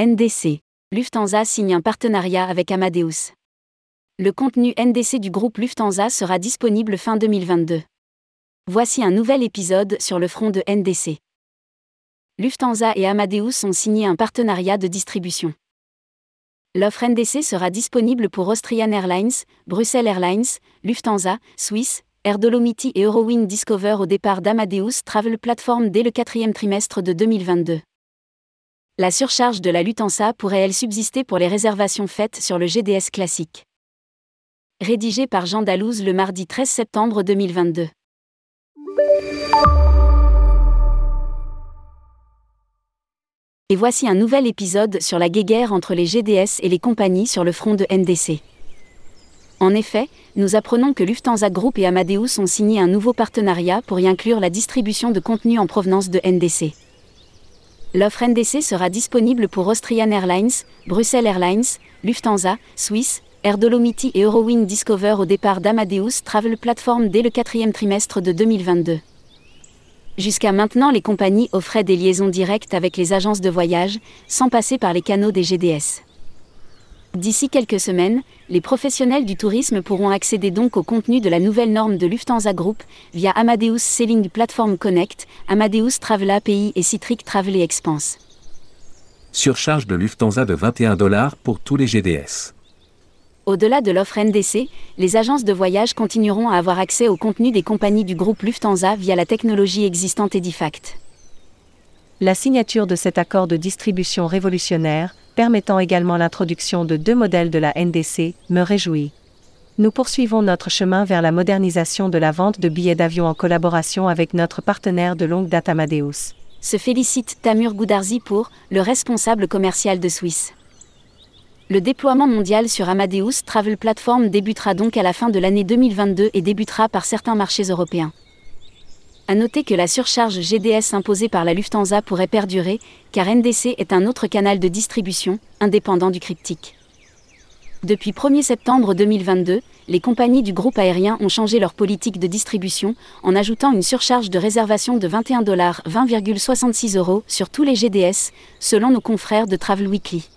NDC. Lufthansa signe un partenariat avec Amadeus. Le contenu NDC du groupe Lufthansa sera disponible fin 2022. Voici un nouvel épisode sur le front de NDC. Lufthansa et Amadeus ont signé un partenariat de distribution. L'offre NDC sera disponible pour Austrian Airlines, Brussels Airlines, Lufthansa, Swiss, Air Dolomiti et Eurowing Discover au départ d'Amadeus Travel Platform dès le quatrième trimestre de 2022 la surcharge de la Lufthansa pourrait-elle subsister pour les réservations faites sur le GDS classique Rédigé par Jean Dalouse le mardi 13 septembre 2022. Et voici un nouvel épisode sur la guéguerre entre les GDS et les compagnies sur le front de NDC. En effet, nous apprenons que Lufthansa Group et Amadeus ont signé un nouveau partenariat pour y inclure la distribution de contenu en provenance de NDC. L'offre NDC sera disponible pour Austrian Airlines, Brussels Airlines, Lufthansa, Swiss, Air Dolomiti et Eurowing Discover au départ d'Amadeus Travel Platform dès le quatrième trimestre de 2022. Jusqu'à maintenant, les compagnies offraient des liaisons directes avec les agences de voyage, sans passer par les canaux des GDS. D'ici quelques semaines, les professionnels du tourisme pourront accéder donc au contenu de la nouvelle norme de Lufthansa Group via Amadeus Selling Platform Connect, Amadeus Travel API et Citric Travel et Expense. Surcharge de Lufthansa de 21 dollars pour tous les GDS. Au-delà de l'offre NDC, les agences de voyage continueront à avoir accès au contenu des compagnies du groupe Lufthansa via la technologie existante Edifact. La signature de cet accord de distribution révolutionnaire, permettant également l'introduction de deux modèles de la NDC, me réjouit. Nous poursuivons notre chemin vers la modernisation de la vente de billets d'avion en collaboration avec notre partenaire de longue date Amadeus. Se félicite Tamur Goudarzi pour le responsable commercial de Suisse. Le déploiement mondial sur Amadeus Travel Platform débutera donc à la fin de l'année 2022 et débutera par certains marchés européens. À noter que la surcharge GDS imposée par la Lufthansa pourrait perdurer, car NDC est un autre canal de distribution, indépendant du cryptique. Depuis 1er septembre 2022, les compagnies du groupe aérien ont changé leur politique de distribution en ajoutant une surcharge de réservation de 21 dollars 20,66 euros sur tous les GDS, selon nos confrères de Travel Weekly.